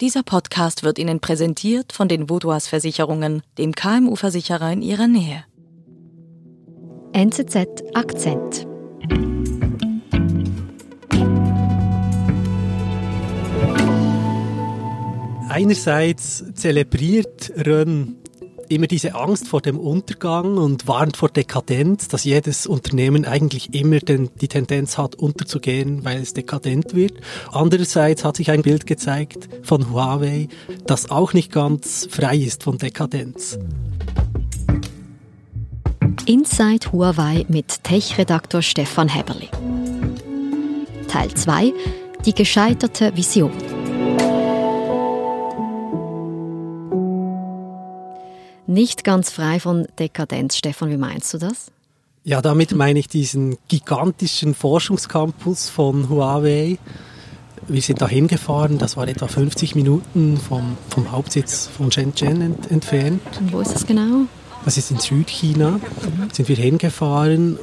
Dieser Podcast wird Ihnen präsentiert von den Vodouas Versicherungen, dem KMU-Versicherer in Ihrer Nähe. NZZ Akzent. Einerseits zelebriert Rönn immer diese Angst vor dem Untergang und warnt vor Dekadenz, dass jedes Unternehmen eigentlich immer den, die Tendenz hat, unterzugehen, weil es dekadent wird. Andererseits hat sich ein Bild gezeigt von Huawei, das auch nicht ganz frei ist von Dekadenz. Inside Huawei mit Tech-Redaktor Stefan Heberli. Teil 2 Die gescheiterte Vision. Nicht ganz frei von Dekadenz, Stefan, wie meinst du das? Ja, damit meine ich diesen gigantischen Forschungscampus von Huawei. Wir sind da hingefahren, das war etwa 50 Minuten vom, vom Hauptsitz von Shenzhen ent entfernt. Und wo ist das genau? Das ist in Südchina. Sind wir hingefahren.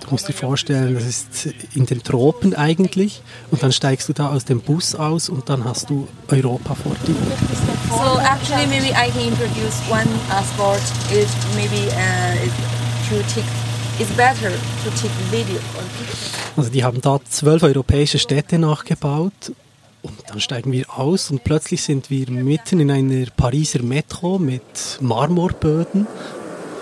Du musst dir vorstellen, das ist in den Tropen eigentlich. Und dann steigst du da aus dem Bus aus und dann hast du Europa vor dir. So actually, maybe I can introduce one uh, sport. Is maybe uh, to take. It's better to take video Also die haben da zwölf europäische Städte nachgebaut und dann steigen wir aus und plötzlich sind wir mitten in einer Pariser Metro mit Marmorböden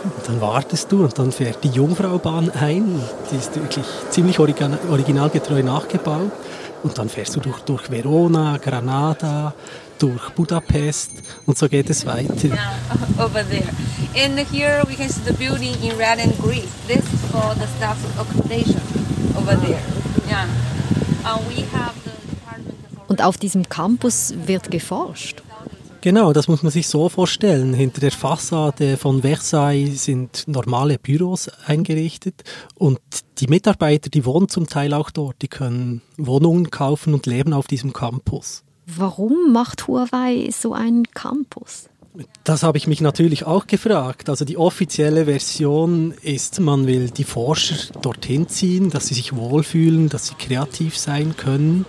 und dann wartest du und dann fährt die Jungfraubahn ein. Die ist wirklich ziemlich originalgetreu nachgebaut. Und dann fährst du durch, durch Verona, Granada, durch Budapest und so geht es weiter. Yeah, over there. And here we can see the building in red and green. This is for the staff accommodation over there. Yeah. Uh, we have the und auf diesem Campus wird geforscht. Genau, das muss man sich so vorstellen. Hinter der Fassade von Versailles sind normale Büros eingerichtet und die Mitarbeiter, die wohnen zum Teil auch dort, die können Wohnungen kaufen und leben auf diesem Campus. Warum macht Huawei so einen Campus? Das habe ich mich natürlich auch gefragt. Also die offizielle Version ist, man will die Forscher dorthin ziehen, dass sie sich wohlfühlen, dass sie kreativ sein können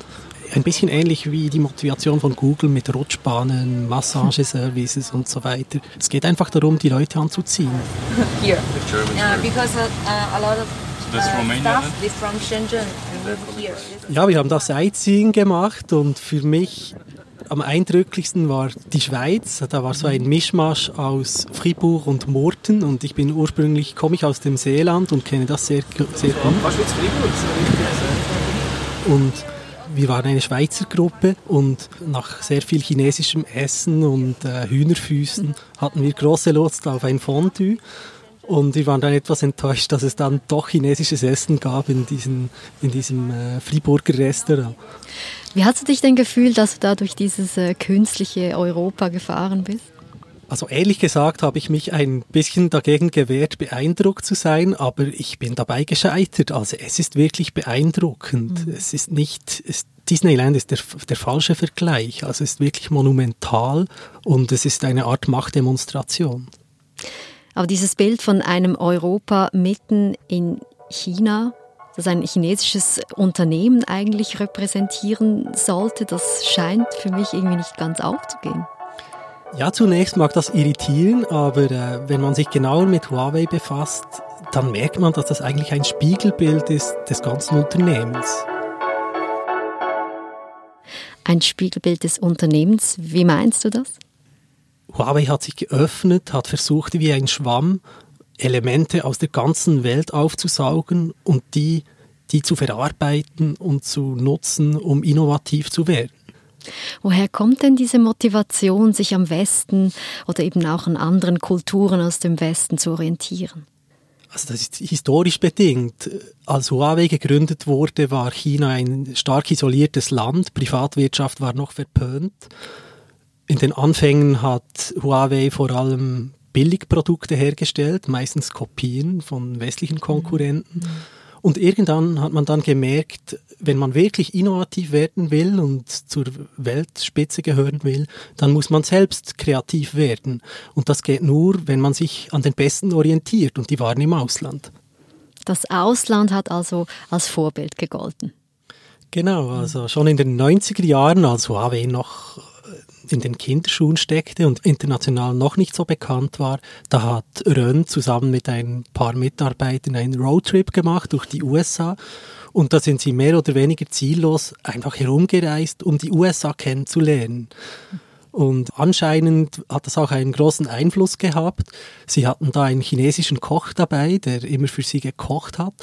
ein bisschen ähnlich wie die Motivation von Google mit Rutschbahnen, Massageservices und so weiter. Es geht einfach darum, die Leute anzuziehen. Here, uh, because uh, a lot of uh, Ja, wir haben da Sightseeing gemacht und für mich am eindrücklichsten war die Schweiz. Da war so ein Mischmasch aus Fribourg und Murten und ich bin ursprünglich, komme ich aus dem Seeland und kenne das sehr, sehr gut. Und wir waren eine Schweizer Gruppe und nach sehr viel chinesischem Essen und äh, Hühnerfüßen hatten wir große Lust auf ein Fondue. Und wir waren dann etwas enttäuscht, dass es dann doch chinesisches Essen gab in, diesen, in diesem äh, Friburger Restaurant. Wie hast du dich denn gefühlt, dass du da durch dieses äh, künstliche Europa gefahren bist? Also ehrlich gesagt habe ich mich ein bisschen dagegen gewehrt, beeindruckt zu sein, aber ich bin dabei gescheitert. Also es ist wirklich beeindruckend. Mhm. Es ist nicht, es, Disneyland ist der, der falsche Vergleich. Also es ist wirklich monumental und es ist eine Art Machtdemonstration. Aber dieses Bild von einem Europa mitten in China, das ein chinesisches Unternehmen eigentlich repräsentieren sollte, das scheint für mich irgendwie nicht ganz aufzugehen. Ja, zunächst mag das irritieren, aber äh, wenn man sich genauer mit Huawei befasst, dann merkt man, dass das eigentlich ein Spiegelbild ist des ganzen Unternehmens. Ein Spiegelbild des Unternehmens, wie meinst du das? Huawei hat sich geöffnet, hat versucht, wie ein Schwamm Elemente aus der ganzen Welt aufzusaugen und die, die zu verarbeiten und zu nutzen, um innovativ zu werden. Woher kommt denn diese Motivation, sich am Westen oder eben auch an anderen Kulturen aus dem Westen zu orientieren? Also das ist historisch bedingt. Als Huawei gegründet wurde, war China ein stark isoliertes Land. Privatwirtschaft war noch verpönt. In den Anfängen hat Huawei vor allem Billigprodukte hergestellt, meistens Kopien von westlichen Konkurrenten. Mhm. Und irgendwann hat man dann gemerkt, wenn man wirklich innovativ werden will und zur Weltspitze gehören will, dann muss man selbst kreativ werden. Und das geht nur, wenn man sich an den Besten orientiert. Und die waren im Ausland. Das Ausland hat also als Vorbild gegolten. Genau, also schon in den 90er Jahren, als Huawei noch in den Kinderschuhen steckte und international noch nicht so bekannt war, da hat Rönn zusammen mit ein paar Mitarbeitern einen Roadtrip gemacht durch die USA und da sind sie mehr oder weniger ziellos einfach herumgereist, um die USA kennenzulernen. Und anscheinend hat das auch einen großen Einfluss gehabt. Sie hatten da einen chinesischen Koch dabei, der immer für sie gekocht hat.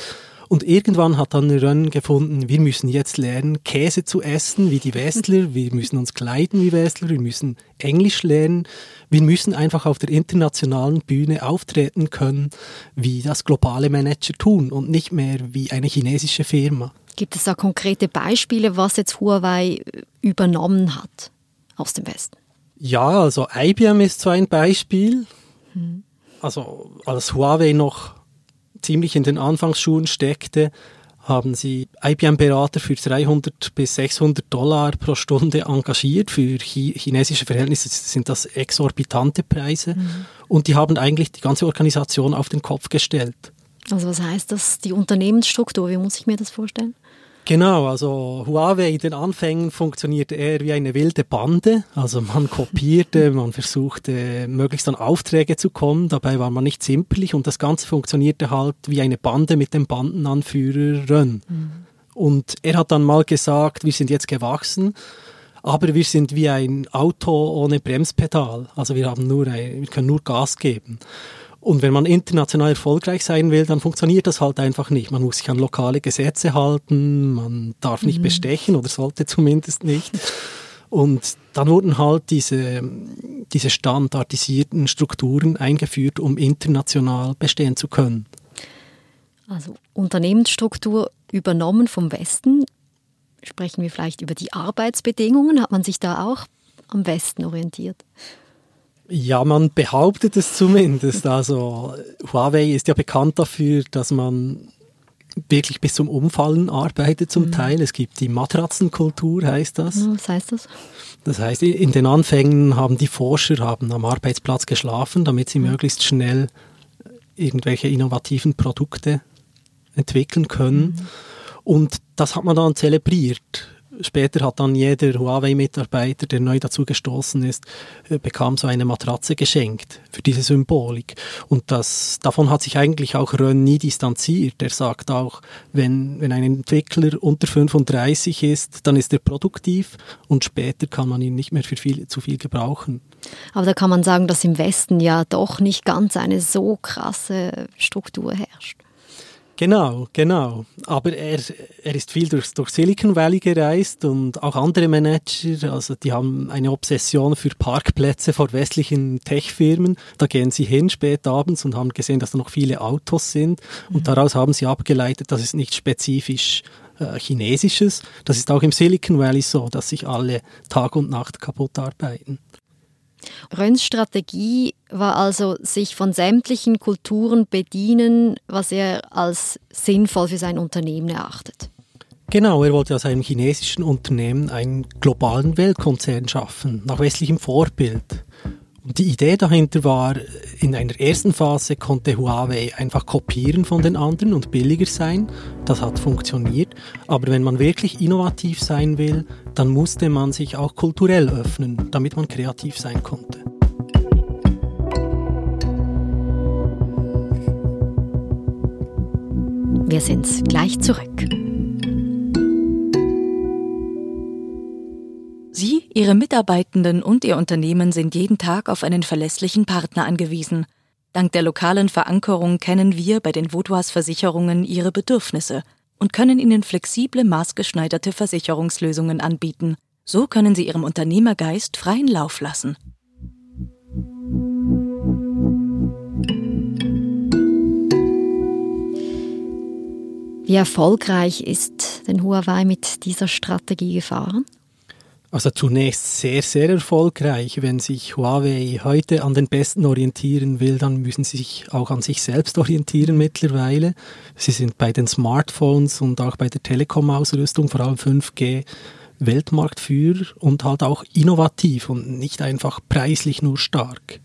Und irgendwann hat dann Rönn gefunden, wir müssen jetzt lernen, Käse zu essen wie die Westler, wir müssen uns kleiden wie Westler, wir müssen Englisch lernen, wir müssen einfach auf der internationalen Bühne auftreten können, wie das globale Manager tun und nicht mehr wie eine chinesische Firma. Gibt es da konkrete Beispiele, was jetzt Huawei übernommen hat aus dem Westen? Ja, also IBM ist so ein Beispiel. Hm. Also als Huawei noch ziemlich in den Anfangsschuhen steckte, haben sie IBM-Berater für 300 bis 600 Dollar pro Stunde engagiert. Für chinesische Verhältnisse sind das exorbitante Preise. Mhm. Und die haben eigentlich die ganze Organisation auf den Kopf gestellt. Also was heißt das, die Unternehmensstruktur, wie muss ich mir das vorstellen? Genau, also Huawei in den Anfängen funktionierte eher wie eine wilde Bande. Also man kopierte, man versuchte möglichst an Aufträge zu kommen, dabei war man nicht zimperlich und das Ganze funktionierte halt wie eine Bande mit dem Bandenanführer Rön. Mhm. Und er hat dann mal gesagt, wir sind jetzt gewachsen, aber wir sind wie ein Auto ohne Bremspedal. Also wir haben nur, ein, wir können nur Gas geben. Und wenn man international erfolgreich sein will, dann funktioniert das halt einfach nicht. Man muss sich an lokale Gesetze halten, man darf nicht mhm. bestechen oder sollte zumindest nicht. Und dann wurden halt diese, diese standardisierten Strukturen eingeführt, um international bestehen zu können. Also Unternehmensstruktur übernommen vom Westen. Sprechen wir vielleicht über die Arbeitsbedingungen. Hat man sich da auch am Westen orientiert? Ja, man behauptet es zumindest. Also Huawei ist ja bekannt dafür, dass man wirklich bis zum Umfallen arbeitet zum mhm. Teil. Es gibt die Matratzenkultur, heißt das. Was heißt das? Das heißt, in den Anfängen haben die Forscher haben am Arbeitsplatz geschlafen, damit sie mhm. möglichst schnell irgendwelche innovativen Produkte entwickeln können. Mhm. Und das hat man dann zelebriert Später hat dann jeder Huawei-Mitarbeiter, der neu dazu gestoßen ist, äh, bekam so eine Matratze geschenkt für diese Symbolik. Und das, davon hat sich eigentlich auch Rönn nie distanziert. Er sagt auch, wenn, wenn ein Entwickler unter 35 ist, dann ist er produktiv und später kann man ihn nicht mehr für viel, zu viel gebrauchen. Aber da kann man sagen, dass im Westen ja doch nicht ganz eine so krasse Struktur herrscht. Genau, genau. Aber er, er ist viel durch, durch Silicon Valley gereist und auch andere Manager, also die haben eine Obsession für Parkplätze vor westlichen Tech-Firmen. Da gehen sie hin spät abends und haben gesehen, dass da noch viele Autos sind und mhm. daraus haben sie abgeleitet, dass es nicht spezifisch äh, chinesisches. Das ist auch im Silicon Valley so, dass sich alle Tag und Nacht kaputt arbeiten. Rönns Strategie war also, sich von sämtlichen Kulturen bedienen, was er als sinnvoll für sein Unternehmen erachtet. Genau, er wollte aus einem chinesischen Unternehmen einen globalen Weltkonzern schaffen, nach westlichem Vorbild. Die Idee dahinter war, in einer ersten Phase konnte Huawei einfach kopieren von den anderen und billiger sein. Das hat funktioniert. Aber wenn man wirklich innovativ sein will, dann musste man sich auch kulturell öffnen, damit man kreativ sein konnte. Wir sind gleich zurück. Ihre Mitarbeitenden und Ihr Unternehmen sind jeden Tag auf einen verlässlichen Partner angewiesen. Dank der lokalen Verankerung kennen wir bei den Vaudois Versicherungen Ihre Bedürfnisse und können Ihnen flexible, maßgeschneiderte Versicherungslösungen anbieten. So können Sie Ihrem Unternehmergeist freien Lauf lassen. Wie erfolgreich ist denn Huawei mit dieser Strategie gefahren? Also zunächst sehr, sehr erfolgreich. Wenn sich Huawei heute an den Besten orientieren will, dann müssen sie sich auch an sich selbst orientieren mittlerweile. Sie sind bei den Smartphones und auch bei der Telekom-Ausrüstung, vor allem 5G, Weltmarktführer und halt auch innovativ und nicht einfach preislich nur stark.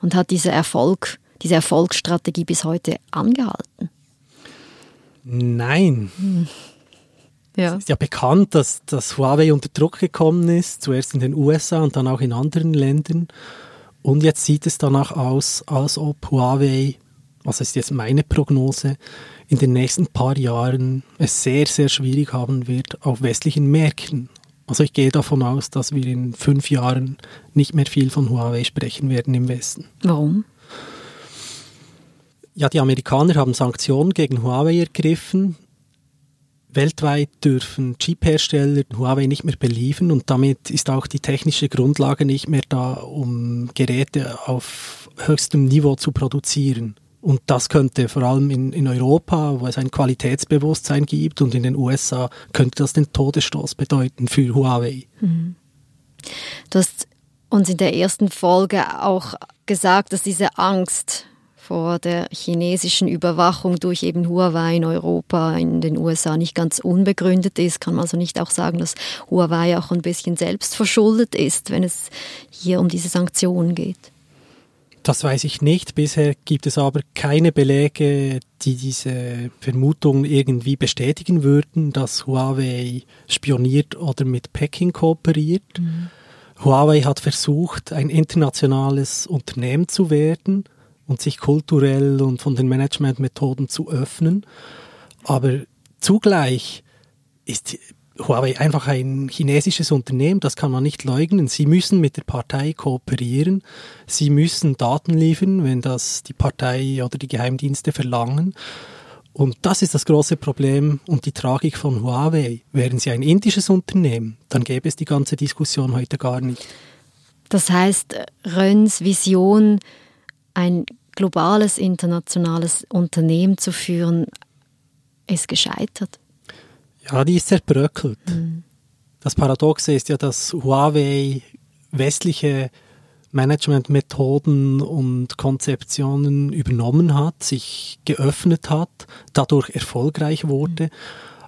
Und hat dieser Erfolg, diese Erfolgsstrategie bis heute angehalten? Nein. Hm. Ja. Es ist ja bekannt, dass, dass Huawei unter Druck gekommen ist, zuerst in den USA und dann auch in anderen Ländern. Und jetzt sieht es danach aus, als ob Huawei, was ist jetzt meine Prognose, in den nächsten paar Jahren es sehr, sehr schwierig haben wird auf westlichen Märkten. Also ich gehe davon aus, dass wir in fünf Jahren nicht mehr viel von Huawei sprechen werden im Westen. Warum? Ja, die Amerikaner haben Sanktionen gegen Huawei ergriffen. Weltweit dürfen Chip-Hersteller Huawei nicht mehr beliefern und damit ist auch die technische Grundlage nicht mehr da, um Geräte auf höchstem Niveau zu produzieren. Und das könnte vor allem in, in Europa, wo es ein Qualitätsbewusstsein gibt, und in den USA könnte das den Todesstoß bedeuten für Huawei. Mhm. Du hast uns in der ersten Folge auch gesagt, dass diese Angst vor der chinesischen Überwachung durch eben Huawei in Europa, in den USA nicht ganz unbegründet ist. Kann man also nicht auch sagen, dass Huawei auch ein bisschen selbst verschuldet ist, wenn es hier um diese Sanktionen geht? Das weiß ich nicht. Bisher gibt es aber keine Belege, die diese Vermutung irgendwie bestätigen würden, dass Huawei spioniert oder mit Peking kooperiert. Mhm. Huawei hat versucht, ein internationales Unternehmen zu werden und sich kulturell und von den Managementmethoden zu öffnen. Aber zugleich ist Huawei einfach ein chinesisches Unternehmen, das kann man nicht leugnen. Sie müssen mit der Partei kooperieren, sie müssen Daten liefern, wenn das die Partei oder die Geheimdienste verlangen. Und das ist das große Problem und die Tragik von Huawei. Wären sie ein indisches Unternehmen, dann gäbe es die ganze Diskussion heute gar nicht. Das heißt, Röns Vision, ein globales, internationales Unternehmen zu führen, ist gescheitert? Ja, die ist zerbröckelt. Mhm. Das Paradoxe ist ja, dass Huawei westliche Managementmethoden und Konzeptionen übernommen hat, sich geöffnet hat, dadurch erfolgreich wurde. Mhm.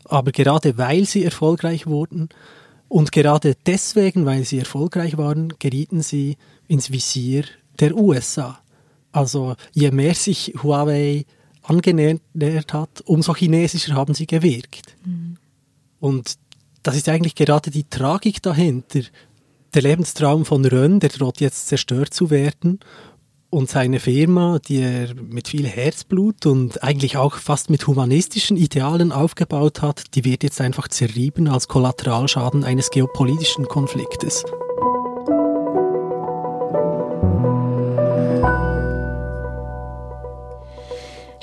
Aber gerade weil sie erfolgreich wurden und gerade deswegen, weil sie erfolgreich waren, gerieten sie ins Visier der USA. Also je mehr sich Huawei angenähert hat, umso chinesischer haben sie gewirkt. Mhm. Und das ist eigentlich gerade die Tragik dahinter. Der Lebenstraum von Rönn, der droht jetzt zerstört zu werden. Und seine Firma, die er mit viel Herzblut und eigentlich auch fast mit humanistischen Idealen aufgebaut hat, die wird jetzt einfach zerrieben als Kollateralschaden eines geopolitischen Konfliktes.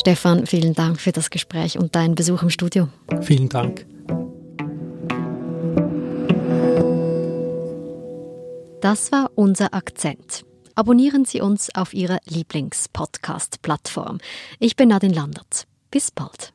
Stefan, vielen Dank für das Gespräch und deinen Besuch im Studio. Vielen Dank. Das war unser Akzent. Abonnieren Sie uns auf Ihrer Lieblingspodcast-Plattform. Ich bin Nadine Landert. Bis bald.